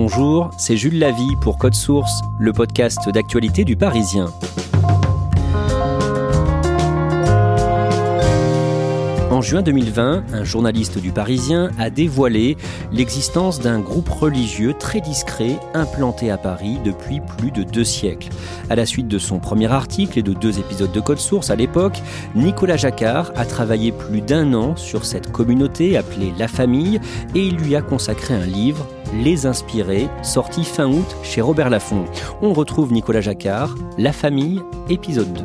Bonjour, c'est Jules Lavie pour Code Source, le podcast d'actualité du Parisien. En juin 2020, un journaliste du Parisien a dévoilé l'existence d'un groupe religieux très discret implanté à Paris depuis plus de deux siècles. À la suite de son premier article et de deux épisodes de Code Source à l'époque, Nicolas Jacquard a travaillé plus d'un an sur cette communauté appelée La Famille et il lui a consacré un livre les Inspirés, sorti fin août chez Robert Laffont. On retrouve Nicolas Jacquard, La Famille, épisode 2.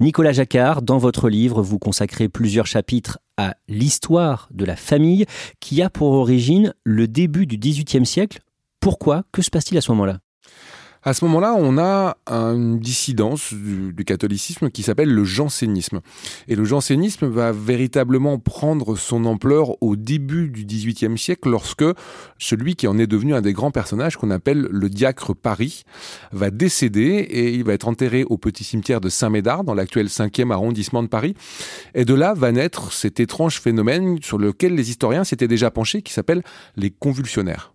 Nicolas Jacquard, dans votre livre, vous consacrez plusieurs chapitres à l'histoire de la famille qui a pour origine le début du XVIIIe siècle. Pourquoi? Que se passe-t-il à ce moment-là? À ce moment-là, on a une dissidence du, catholicisme qui s'appelle le jansénisme. Et le jansénisme va véritablement prendre son ampleur au début du XVIIIe siècle lorsque celui qui en est devenu un des grands personnages qu'on appelle le diacre Paris va décéder et il va être enterré au petit cimetière de Saint-Médard dans l'actuel 5e arrondissement de Paris. Et de là va naître cet étrange phénomène sur lequel les historiens s'étaient déjà penchés qui s'appelle les convulsionnaires.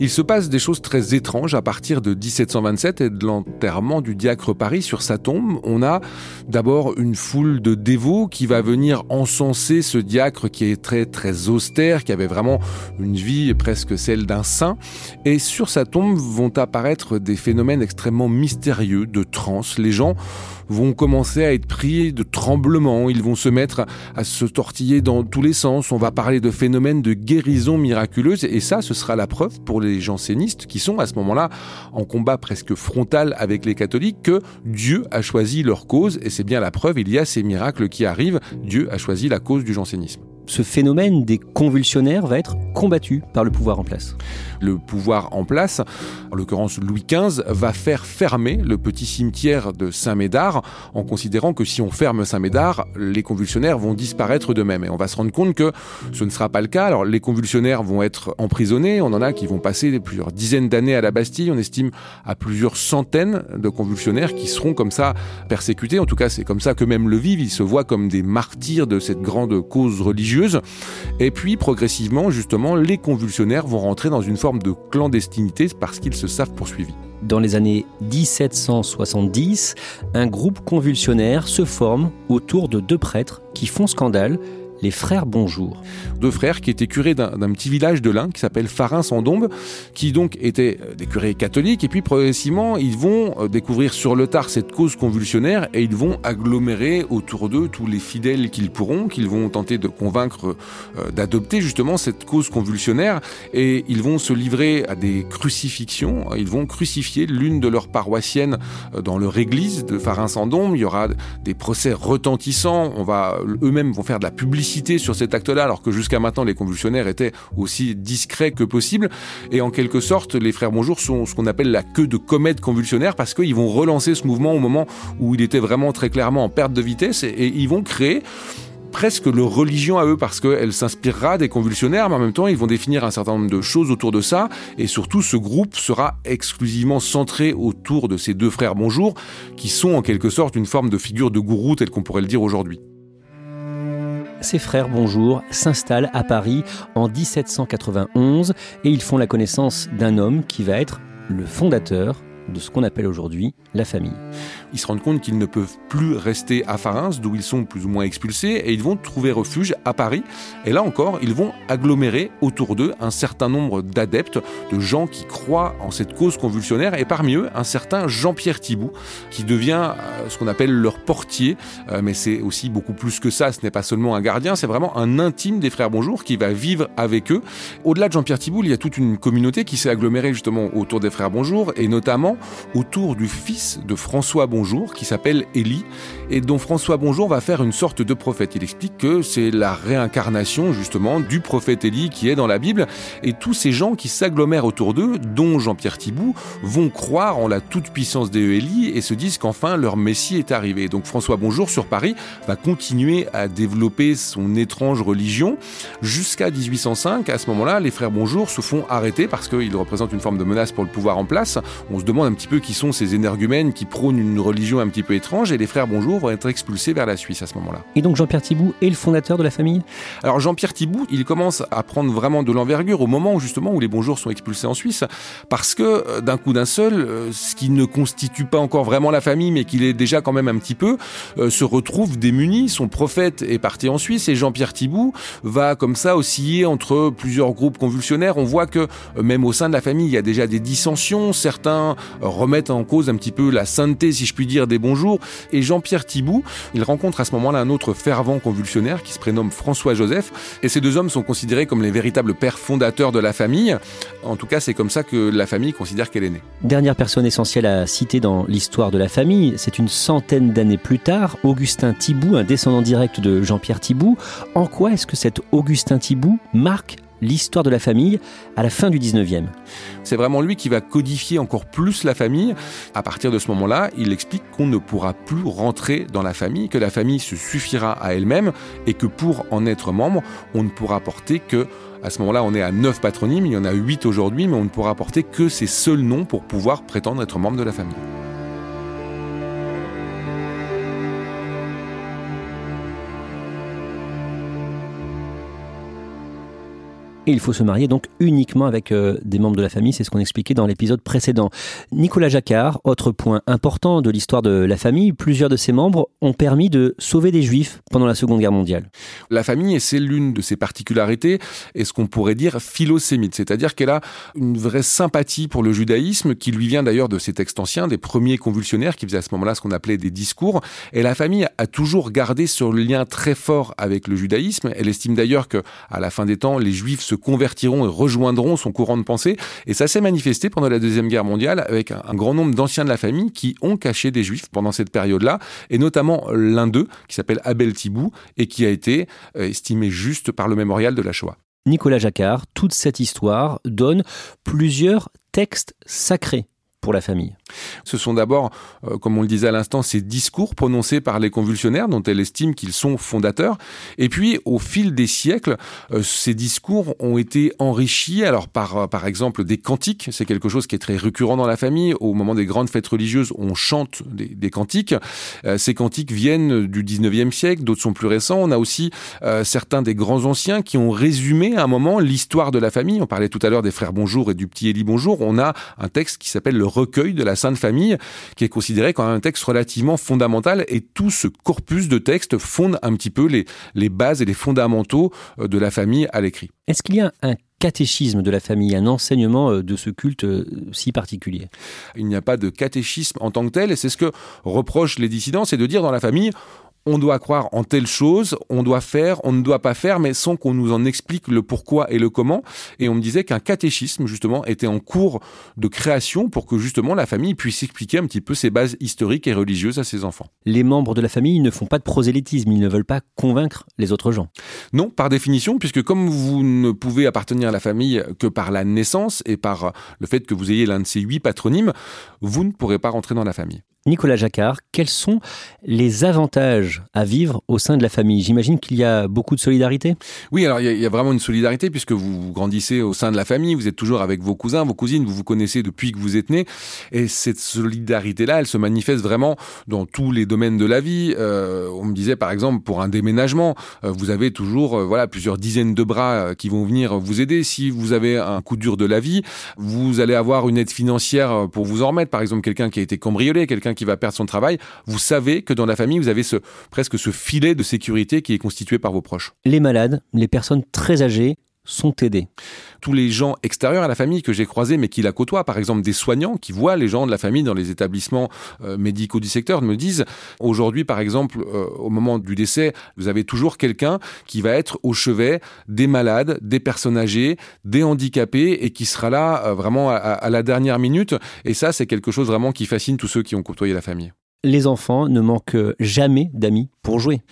Il se passe des choses très étranges à partir de 1727 et de l'enterrement du diacre Paris sur sa tombe. On a d'abord une foule de dévots qui va venir encenser ce diacre qui est très très austère, qui avait vraiment une vie presque celle d'un saint. Et sur sa tombe vont apparaître des phénomènes extrêmement mystérieux de transe. Les gens vont commencer à être pris de tremblements, ils vont se mettre à se tortiller dans tous les sens, on va parler de phénomènes de guérison miraculeuse et ça ce sera la preuve pour les jansénistes qui sont à ce moment-là en combat presque frontal avec les catholiques que Dieu a choisi leur cause. Et c'est bien la preuve, il y a ces miracles qui arrivent, Dieu a choisi la cause du jansénisme ce phénomène des convulsionnaires va être combattu par le pouvoir en place. Le pouvoir en place, en l'occurrence Louis XV, va faire fermer le petit cimetière de Saint-Médard en considérant que si on ferme Saint-Médard, les convulsionnaires vont disparaître d'eux-mêmes. Et on va se rendre compte que ce ne sera pas le cas. Alors les convulsionnaires vont être emprisonnés, on en a qui vont passer plusieurs dizaines d'années à la Bastille, on estime à plusieurs centaines de convulsionnaires qui seront comme ça persécutés. En tout cas, c'est comme ça que même le vivent, ils se voient comme des martyrs de cette grande cause religieuse et puis progressivement, justement, les convulsionnaires vont rentrer dans une forme de clandestinité parce qu'ils se savent poursuivis. Dans les années 1770, un groupe convulsionnaire se forme autour de deux prêtres qui font scandale les frères Bonjour. Deux frères qui étaient curés d'un petit village de l'Ain qui s'appelle Farin-sans-Dombe, qui donc étaient euh, des curés catholiques, et puis progressivement, ils vont euh, découvrir sur le tard cette cause convulsionnaire et ils vont agglomérer autour d'eux tous les fidèles qu'ils pourront, qu'ils vont tenter de convaincre euh, d'adopter justement cette cause convulsionnaire, et ils vont se livrer à des crucifixions, ils vont crucifier l'une de leurs paroissiennes dans leur église de Farin-sans-Dombe, il y aura des procès retentissants, on va eux-mêmes vont faire de la publicité sur cet acte-là, alors que jusqu'à maintenant les convulsionnaires étaient aussi discrets que possible. Et en quelque sorte, les frères Bonjour sont ce qu'on appelle la queue de comète convulsionnaire parce qu'ils vont relancer ce mouvement au moment où il était vraiment très clairement en perte de vitesse et, ils vont créer presque leur religion à eux parce qu'elle s'inspirera des convulsionnaires, mais en même temps, ils vont définir un certain nombre de choses autour de ça. Et surtout, ce groupe sera exclusivement centré autour de ces deux frères Bonjour, qui sont en quelque sorte une forme de figure de gourou, tel qu'on pourrait le dire aujourd'hui ses frères Bonjour s'installent à Paris en 1791 et ils font la connaissance d'un homme qui va être le fondateur de ce qu'on appelle aujourd'hui la famille. Ils se rendent compte qu'ils ne peuvent plus rester à Pharynce, d'où ils sont plus ou moins expulsés, et ils vont trouver refuge à Paris. Et là encore, ils vont agglomérer autour d'eux un certain nombre d'adeptes, de gens qui croient en cette cause convulsionnaire, et parmi eux, un certain Jean-Pierre Thibault, qui devient euh, ce qu'on appelle leur portier, euh, mais c'est aussi beaucoup plus que ça, ce n'est pas seulement un gardien, c'est vraiment un intime des frères Bonjour qui va vivre avec eux. Au-delà de Jean-Pierre Thibault, il y a toute une communauté qui s'est agglomérée justement autour des frères Bonjour, et notamment autour du fils de François Bonjour, qui s'appelle Élie, et dont François Bonjour va faire une sorte de prophète. Il explique que c'est la réincarnation justement du prophète Élie qui est dans la Bible, et tous ces gens qui s'agglomèrent autour d'eux, dont Jean-Pierre Thibault, vont croire en la toute-puissance des Élie et se disent qu'enfin leur Messie est arrivé. Donc François Bonjour sur Paris va continuer à développer son étrange religion jusqu'à 1805. À ce moment-là, les frères Bonjour se font arrêter parce qu'ils représentent une forme de menace pour le pouvoir en place. On se demande un petit peu qui sont ces énergumènes qui prônent une religion un petit peu étrange et les frères Bonjour vont être expulsés vers la Suisse à ce moment-là. Et donc Jean-Pierre Thibault est le fondateur de la famille? Alors Jean-Pierre Thibault, il commence à prendre vraiment de l'envergure au moment où justement où les Bonjour sont expulsés en Suisse parce que euh, d'un coup d'un seul, euh, ce qui ne constitue pas encore vraiment la famille mais qu'il est déjà quand même un petit peu, euh, se retrouve démuni. Son prophète est parti en Suisse et Jean-Pierre Thibault va comme ça osciller entre plusieurs groupes convulsionnaires. On voit que même au sein de la famille, il y a déjà des dissensions. Certains remettent en cause un petit peu la sainteté, si je puis dire, des bonjours. Et Jean-Pierre Thibault, il rencontre à ce moment-là un autre fervent convulsionnaire qui se prénomme François Joseph. Et ces deux hommes sont considérés comme les véritables pères fondateurs de la famille. En tout cas, c'est comme ça que la famille considère qu'elle est née. Dernière personne essentielle à citer dans l'histoire de la famille, c'est une centaine d'années plus tard, Augustin Thibault, un descendant direct de Jean-Pierre Thibault. En quoi est-ce que cet Augustin Thibault marque l'histoire de la famille à la fin du 19e. C'est vraiment lui qui va codifier encore plus la famille. À partir de ce moment-là, il explique qu'on ne pourra plus rentrer dans la famille, que la famille se suffira à elle-même et que pour en être membre, on ne pourra porter que à ce moment-là, on est à 9 patronymes, il y en a 8 aujourd'hui, mais on ne pourra porter que ces seuls noms pour pouvoir prétendre être membre de la famille. Et il faut se marier donc uniquement avec euh, des membres de la famille, c'est ce qu'on expliquait dans l'épisode précédent. Nicolas Jacquard, autre point important de l'histoire de la famille, plusieurs de ses membres ont permis de sauver des juifs pendant la Seconde Guerre mondiale. La famille, c'est l'une de ses particularités, et ce qu'on pourrait dire philosémite, c'est-à-dire qu'elle a une vraie sympathie pour le judaïsme, qui lui vient d'ailleurs de ses textes anciens, des premiers convulsionnaires qui faisaient à ce moment-là ce qu'on appelait des discours, et la famille a toujours gardé ce lien très fort avec le judaïsme. Elle estime d'ailleurs que, à la fin des temps, les juifs se convertiront et rejoindront son courant de pensée. Et ça s'est manifesté pendant la Deuxième Guerre mondiale avec un, grand nombre d'anciens de la famille qui ont caché des juifs pendant cette période-là, et notamment l'un d'eux, qui s'appelle Abel Thibou, et qui a été euh, estimé juste par le mémorial de la Shoah. Nicolas Jacquard, toute cette histoire donne plusieurs textes sacrés pour la famille. Ce sont d'abord, euh, comme on le disait à l'instant, ces discours prononcés par les convulsionnaires dont elle estime qu'ils sont fondateurs. Et puis, au fil des siècles, euh, ces discours ont été enrichis, alors par, euh, par exemple des cantiques, c'est quelque chose qui est très récurrent dans la famille. Au moment des grandes fêtes religieuses, on chante des, cantiques. ces cantiques viennent du 19e siècle, d'autres sont plus récents. On a aussi certains des grands anciens qui ont résumé à un moment l'histoire de la famille. On parlait tout à l'heure des frères Bonjour et du petit Élie Bonjour. On a un texte qui s'appelle le recueil de la Sainte Famille, qui est considéré comme un texte relativement fondamental. Et tout ce corpus de textes fonde un petit peu les, les bases et les fondamentaux euh, de la famille à l'écrit. Est-ce qu'il y a un catéchisme de la famille, un enseignement euh, de ce culte euh, si particulier? Il n'y a pas de catéchisme en tant que tel, et c'est ce que reprochent les dissidents, c'est de dire dans la famille, on doit croire en telle chose, on doit faire, on ne doit pas faire, mais sans qu'on nous en explique le pourquoi et le comment. Et on me disait qu'un catéchisme, justement, était en cours de création pour que, justement, la famille puisse expliquer un petit peu ses bases historiques et religieuses à ses enfants. Les membres de la famille ne font pas de prosélytisme, ils ne veulent pas convaincre les autres gens. Non, par définition, puisque comme vous ne pouvez appartenir à la famille que par la naissance et par le fait que vous ayez l'un de ces huit patronymes, vous ne pourrez pas rentrer dans la famille. Nicolas Jacquard, quels sont les avantages à vivre au sein de la famille? J'imagine qu'il y a beaucoup de solidarité? Oui, alors il y, a vraiment une solidarité puisque vous grandissez au sein de la famille, vous êtes toujours avec vos cousins, vos cousines, vous vous connaissez depuis que vous êtes né. Et cette solidarité-là, elle se manifeste vraiment dans tous les domaines de la vie. Euh, on me disait par exemple pour un déménagement, euh, vous avez toujours euh, voilà plusieurs dizaines de bras qui vont venir vous aider. Si vous avez un coup dur de la vie, vous allez avoir une aide financière pour vous en remettre. Par exemple, quelqu'un qui a été cambriolé, quelqu'un qui va perdre son travail, vous savez que dans la famille, vous avez presque ce filet de sécurité qui est constitué par vos proches. Les malades, les personnes très âgées, sont aidés. Tous les gens extérieurs à la famille que j'ai croisés mais qui la côtoient, par exemple des soignants qui voient les gens de la famille dans les établissements euh, médicaux du secteur, me disent aujourd'hui par exemple euh, au moment du décès, vous avez toujours quelqu'un qui va être au chevet des malades, des personnes âgées, des handicapés et qui sera là euh, vraiment à, à la dernière minute et ça c'est quelque chose vraiment qui fascine tous ceux qui ont côtoyé la famille. Les enfants ne manquent jamais d'amis pour jouer.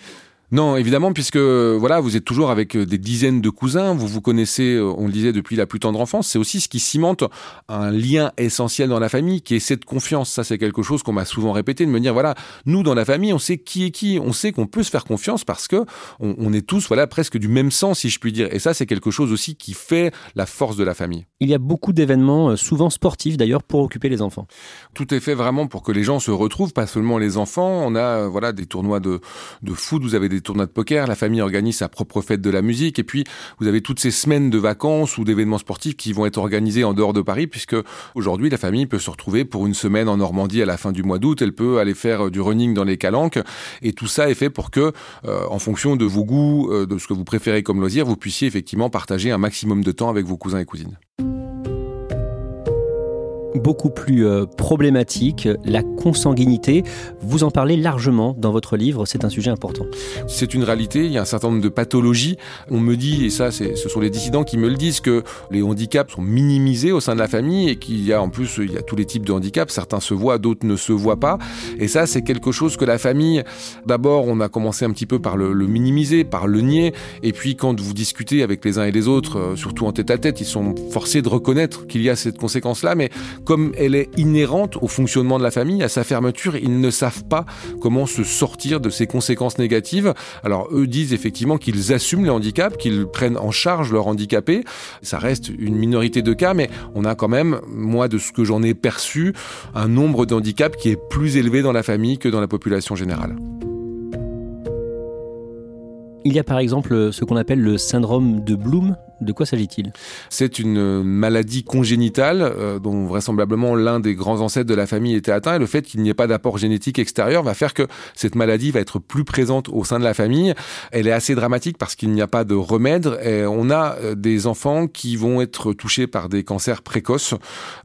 Non, évidemment, puisque voilà, vous êtes toujours avec euh, des dizaines de cousins, vous vous connaissez, euh, on le disait, depuis la plus tendre enfance. C'est aussi ce qui cimente un lien essentiel dans la famille, qui est cette confiance. Ça, c'est quelque chose qu'on m'a souvent répété, de me dire, voilà, nous, dans la famille, on sait qui est qui, on sait qu'on peut se faire confiance parce que on, est tous, voilà, presque du même sang, si je puis dire. Et ça, c'est quelque chose aussi qui fait la force de la famille. Il y a beaucoup d'événements, euh, souvent sportifs d'ailleurs, pour occuper les enfants. Tout est fait vraiment pour que les gens se retrouvent, pas seulement les enfants. On a, voilà, des tournois de, de foot, vous avez des tournois de poker, la famille organise sa propre fête de la musique, et puis vous avez toutes ces semaines de vacances ou d'événements sportifs qui vont être organisés en dehors de Paris, puisque aujourd'hui la famille peut se retrouver pour une semaine en Normandie à la fin du mois d'août, elle peut aller faire du running dans les calanques, et tout ça est fait pour que, euh, en fonction de vos goûts, euh, de ce que vous préférez comme loisir, vous puissiez effectivement partager un maximum de temps avec vos cousins et cousines beaucoup plus euh, problématique, la consanguinité. Vous en parlez largement dans votre livre, c'est un sujet important. C'est une réalité, il y a un certain nombre de pathologies. On me dit, et ça ce sont les dissidents qui me le disent, que les handicaps sont minimisés au sein de la famille et qu'il y a en plus il y a tous les types de handicaps, certains se voient, d'autres ne se voient pas. Et ça c'est quelque chose que la famille, d'abord on a commencé un petit peu par le, minimiser, par le nier, et puis quand vous discutez avec les uns et les autres, euh, surtout en tête à tête, ils sont forcés de reconnaître qu'il y a cette conséquence-là, mais comme elle est inhérente au fonctionnement de la famille, à sa fermeture, ils ne savent pas comment se sortir de ces conséquences négatives. Alors eux disent effectivement qu'ils assument les handicaps, qu'ils prennent en charge leurs handicapés. Ça reste une minorité de cas, mais on a quand même, moi de ce que j'en ai perçu, un nombre de handicaps qui est plus élevé dans la famille que dans la population générale. Il y a par exemple ce qu'on appelle le syndrome de Bloom, de quoi s'agit-il? C'est une maladie congénitale euh, dont vraisemblablement l'un des grands ancêtres de la famille était atteint et le fait qu'il n'y ait pas d'apport génétique extérieur va faire que cette maladie va être plus présente au sein de la famille. Elle est assez dramatique parce qu'il n'y a pas de remède et on a euh, des enfants qui vont être touchés par des cancers précoces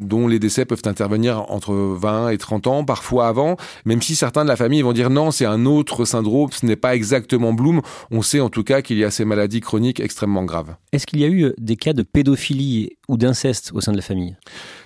dont les décès peuvent intervenir entre 20 et 30 ans, parfois avant, même si certains de la famille vont dire non, c'est un autre syndrome, ce n'est pas exactement Bloom, on sait en tout cas qu'il y a ces maladies chroniques extrêmement graves. Est-ce qu'il y a eu euh, des cas de pédophilie ou d'inceste au sein de la famille?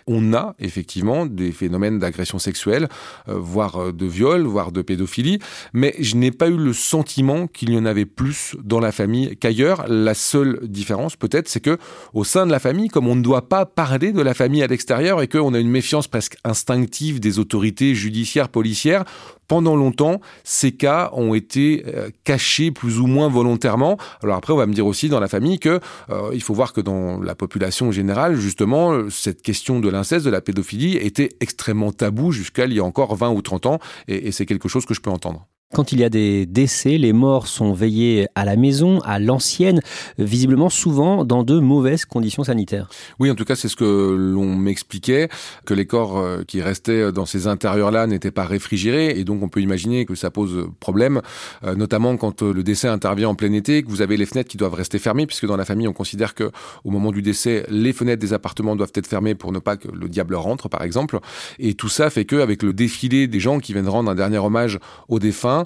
On a effectivement des phénomènes d'agression sexuelle, euh, voire euh, de viol, voire de pédophilie, mais je n'ai pas eu le sentiment qu'il y en avait plus dans la famille qu'ailleurs. La seule différence, peut-être, c'est que au sein de la famille, comme on ne doit pas parler de la famille à l'extérieur et qu'on a une méfiance presque instinctive des autorités judiciaires, policières, pendant longtemps, ces cas ont été euh, cachés plus ou moins volontairement. Alors après, on va me dire aussi dans la famille que il faut voir que dans la population générale, justement, cette question de l'inceste, de la pédophilie était extrêmement tabou jusqu'à il y a encore 20 ou 30 ans, et c'est quelque chose que je peux entendre. Quand il y a des décès, les morts sont veillés à la maison, à l'ancienne, visiblement souvent dans de mauvaises conditions sanitaires. Oui, en tout cas, c'est ce que l'on m'expliquait, que les corps euh, qui restaient dans ces intérieurs-là n'étaient pas réfrigérés, et donc on peut imaginer que ça pose problème, euh, notamment quand euh, le décès intervient en plein été, que vous avez les fenêtres qui doivent rester fermées, puisque dans la famille, on considère que au moment du décès, les fenêtres des appartements doivent être fermées pour ne pas que le diable rentre, par exemple. Et tout ça fait que, avec le défilé des gens qui viennent rendre un dernier hommage aux défunts,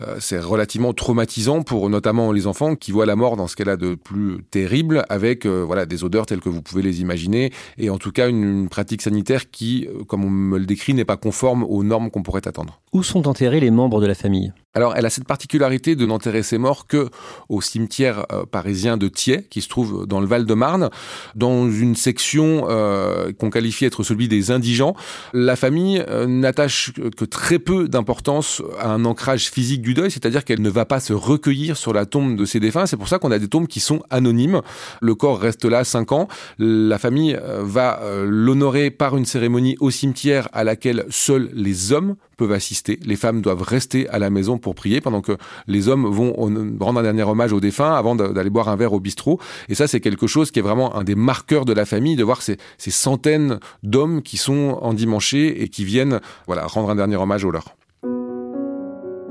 euh, c'est relativement traumatisant pour notamment les enfants qui voient la mort dans ce qu'elle a de plus terrible, avec euh, voilà des odeurs telles que vous pouvez les imaginer, et en tout cas une, pratique sanitaire qui, euh, comme on me le décrit, n'est pas conforme aux normes qu'on pourrait attendre. Où sont enterrés les membres de la famille? Alors, elle a cette particularité de n'enterrer ses morts que au cimetière euh, parisien de Thiers, qui se trouve dans le Val-de-Marne, dans une section euh, qu'on qualifie être celui des indigents. La famille euh, n'attache que très peu d'importance à un ancrage physique du deuil, c'est-à-dire qu'elle ne va pas se recueillir sur la tombe de ses défunts. C'est pour ça qu'on a des tombes qui sont anonymes. Le corps reste là cinq ans. La famille va l'honorer par une cérémonie au cimetière à laquelle seuls les hommes peuvent assister. Les femmes doivent rester à la maison prier pendant que les hommes vont rendre un dernier hommage aux défunts avant d'aller boire un verre au bistrot. Et ça, c'est quelque chose qui est vraiment un des marqueurs de la famille, de voir ces, ces centaines d'hommes qui sont endimanchés et qui viennent voilà, rendre un dernier hommage aux leurs.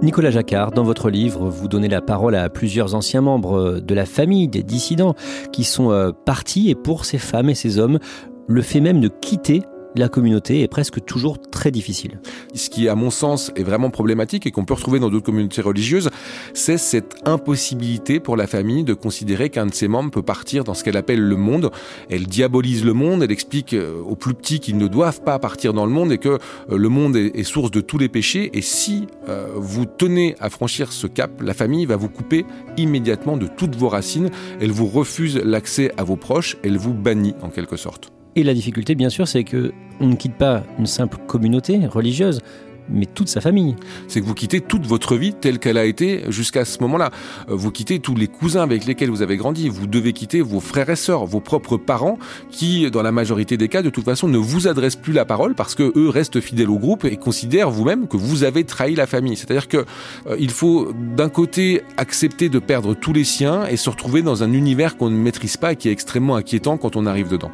Nicolas Jacquard, dans votre livre, vous donnez la parole à plusieurs anciens membres de la famille des dissidents qui sont euh, partis et pour ces femmes et ces hommes, le fait même de quitter la communauté est presque toujours très difficile. Ce qui, à mon sens, est vraiment problématique et qu'on peut retrouver dans d'autres communautés religieuses, c'est cette impossibilité pour la famille de considérer qu'un de ses membres peut partir dans ce qu'elle appelle le monde. Elle diabolise le monde, elle explique euh, aux plus petits qu'ils ne doivent pas partir dans le monde et que euh, le monde est, source de tous les péchés. Et si euh, vous tenez à franchir ce cap, la famille va vous couper immédiatement de toutes vos racines. Elle vous refuse l'accès à vos proches, elle vous bannit en quelque sorte. Et la difficulté, bien sûr, c'est que on ne quitte pas une simple communauté religieuse, mais toute sa famille. C'est que vous quittez toute votre vie telle qu'elle a été jusqu'à ce moment-là. Euh, vous quittez tous les cousins avec lesquels vous avez grandi. Vous devez quitter vos frères et sœurs, vos propres parents, qui, dans la majorité des cas, de toute façon, ne vous adressent plus la parole parce que eux restent fidèles au groupe et considèrent vous-même que vous avez trahi la famille. C'est-à-dire que euh, il faut d'un côté accepter de perdre tous les siens et se retrouver dans un univers qu'on ne maîtrise pas et qui est extrêmement inquiétant quand on arrive dedans.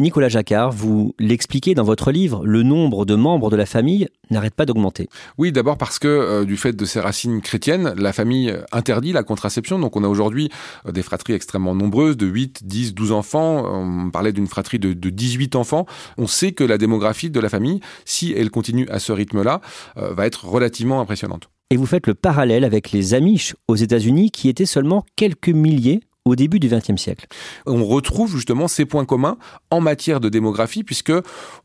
Nicolas Jacquard, vous l'expliquez dans votre livre, le nombre de membres de la famille n'arrête pas d'augmenter. Oui, d'abord parce que euh, du fait de ses racines chrétiennes, la famille interdit la contraception. Donc on a aujourd'hui euh, des fratries extrêmement nombreuses, de 8, 10, 12 enfants. On parlait d'une fratrie de, de, 18 enfants. On sait que la démographie de la famille, si elle continue à ce rythme-là, euh, va être relativement impressionnante. Et vous faites le parallèle avec les Amish aux États-Unis qui étaient seulement quelques milliers au début du XXe siècle. On retrouve justement ces points communs en matière de démographie, puisque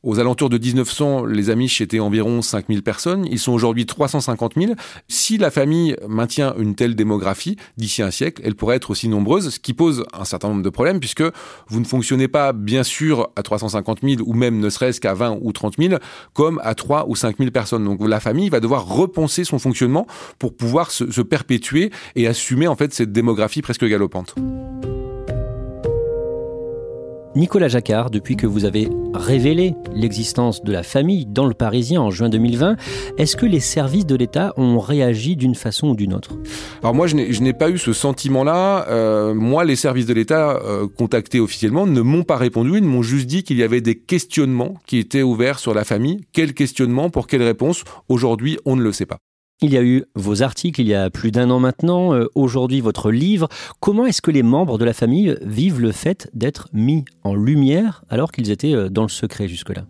aux alentours de 1900, les Amish étaient environ 5000 personnes, ils sont aujourd'hui 350 000. Si la famille maintient une telle démographie, d'ici un siècle, elle pourrait être aussi nombreuse, ce qui pose un certain nombre de problèmes, puisque vous ne fonctionnez pas, bien sûr, à 350 000, ou même ne serait-ce qu'à 20 ou 30 000, comme à 3 ou 5 000 personnes. Donc la famille va devoir repenser son fonctionnement pour pouvoir se, se perpétuer et assumer en fait cette démographie presque galopante. Nicolas Jacquard, depuis que vous avez révélé l'existence de la famille dans le Parisien en juin 2020, est-ce que les services de l'État ont réagi d'une façon ou d'une autre? Alors moi, je n'ai pas eu ce sentiment-là. Euh, moi, les services de l'État euh, contactés officiellement ne m'ont pas répondu. Ils m'ont juste dit qu'il y avait des questionnements qui étaient ouverts sur la famille. Quels questionnements? Pour quelles réponses? Aujourd'hui, on ne le sait pas. Il y a eu vos articles il y a plus d'un an maintenant, euh, aujourd'hui votre livre. Comment est-ce que les membres de la famille vivent le fait d'être mis en lumière alors qu'ils étaient euh, dans le secret jusque-là?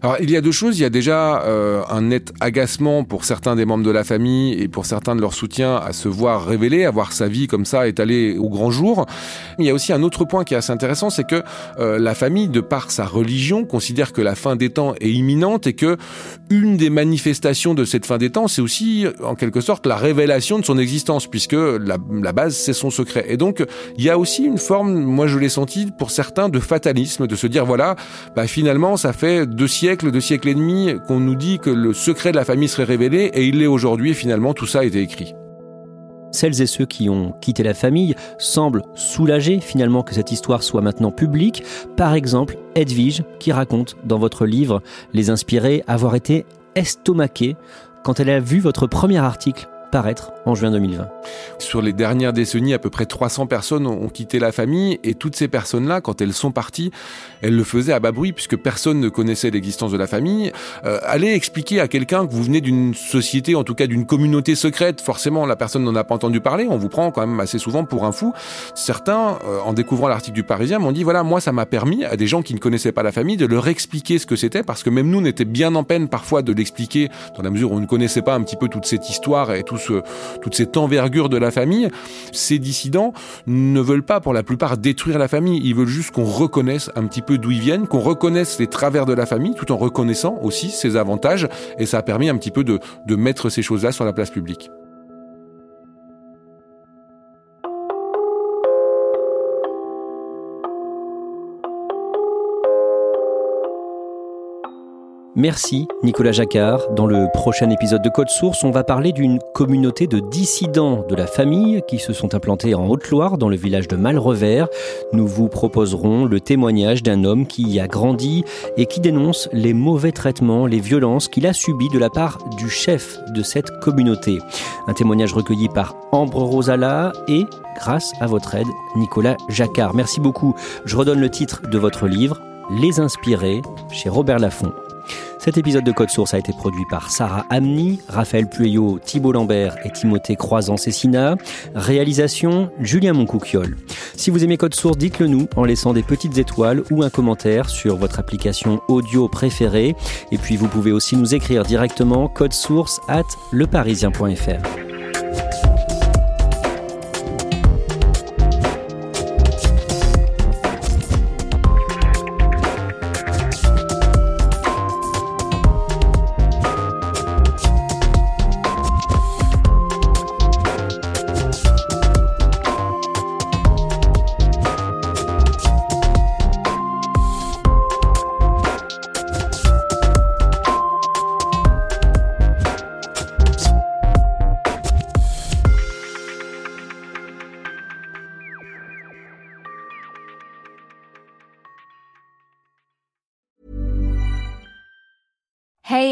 Alors il y a deux choses. Il y a déjà euh, un net agacement pour certains des membres de la famille et pour certains de leurs soutiens à se voir révéler, à voir sa vie comme ça étalée au grand jour. Il y a aussi un autre point qui est assez intéressant, c'est que la famille, de par sa religion, considère que la fin des temps est imminente et que une des manifestations de cette fin des temps, c'est aussi en quelque sorte la révélation de son existence, puisque la, base, c'est son secret. Et donc, il y a aussi une forme, moi je l'ai senti pour certains, de fatalisme, de se dire, voilà, bah, finalement, ça fait deux siècles, deux siècles et demi qu'on nous dit que le secret de la famille serait révélé, et il l'est aujourd'hui, finalement, tout ça a été écrit. Celles et ceux qui ont quitté la famille semblent soulagés finalement que cette histoire soit maintenant publique. Par exemple, Edwige, qui raconte dans votre livre Les Inspirés avoir été estomaquée quand elle a vu votre premier article paraître en juin 2020. Sur les dernières décennies, à peu près 300 personnes ont quitté la famille et toutes ces personnes-là, quand elles sont parties, elles le faisaient à bas bruit puisque personne ne connaissait l'existence de la famille. Euh, allez expliquer à quelqu'un que vous venez d'une société, en tout cas d'une communauté secrète, forcément la personne n'en a pas entendu parler, on vous prend quand même assez souvent pour un fou. Certains, euh, en découvrant l'article du Parisien, m'ont dit voilà, moi ça m'a permis à des gens qui ne connaissaient pas la famille de leur expliquer ce que c'était parce que même nous on était bien en peine parfois de l'expliquer dans la mesure où on ne connaissait pas un petit peu toute cette histoire et tout ce, toute cette envergure de la famille, ces dissidents ne veulent pas pour la plupart détruire la famille, ils veulent juste qu'on reconnaisse un petit peu d'où ils viennent, qu'on reconnaisse les travers de la famille tout en reconnaissant aussi ses avantages et ça a permis un petit peu de, de mettre ces choses-là sur la place publique. Merci Nicolas Jacquard. Dans le prochain épisode de Code Source, on va parler d'une communauté de dissidents de la famille qui se sont implantés en Haute-Loire dans le village de Malrevers. Nous vous proposerons le témoignage d'un homme qui y a grandi et qui dénonce les mauvais traitements, les violences qu'il a subies de la part du chef de cette communauté. Un témoignage recueilli par Ambre Rosala et, grâce à votre aide, Nicolas Jacquard. Merci beaucoup. Je redonne le titre de votre livre, Les Inspirés, chez Robert Laffont. Cet épisode de Code Source a été produit par Sarah Amni, Raphaël Pueyo, Thibault Lambert et Timothée Croisant-Cessina. Réalisation, Julien Moncouquiol. Si vous aimez Code Source, dites-le nous en laissant des petites étoiles ou un commentaire sur votre application audio préférée. Et puis vous pouvez aussi nous écrire directement code source at leparisien.fr.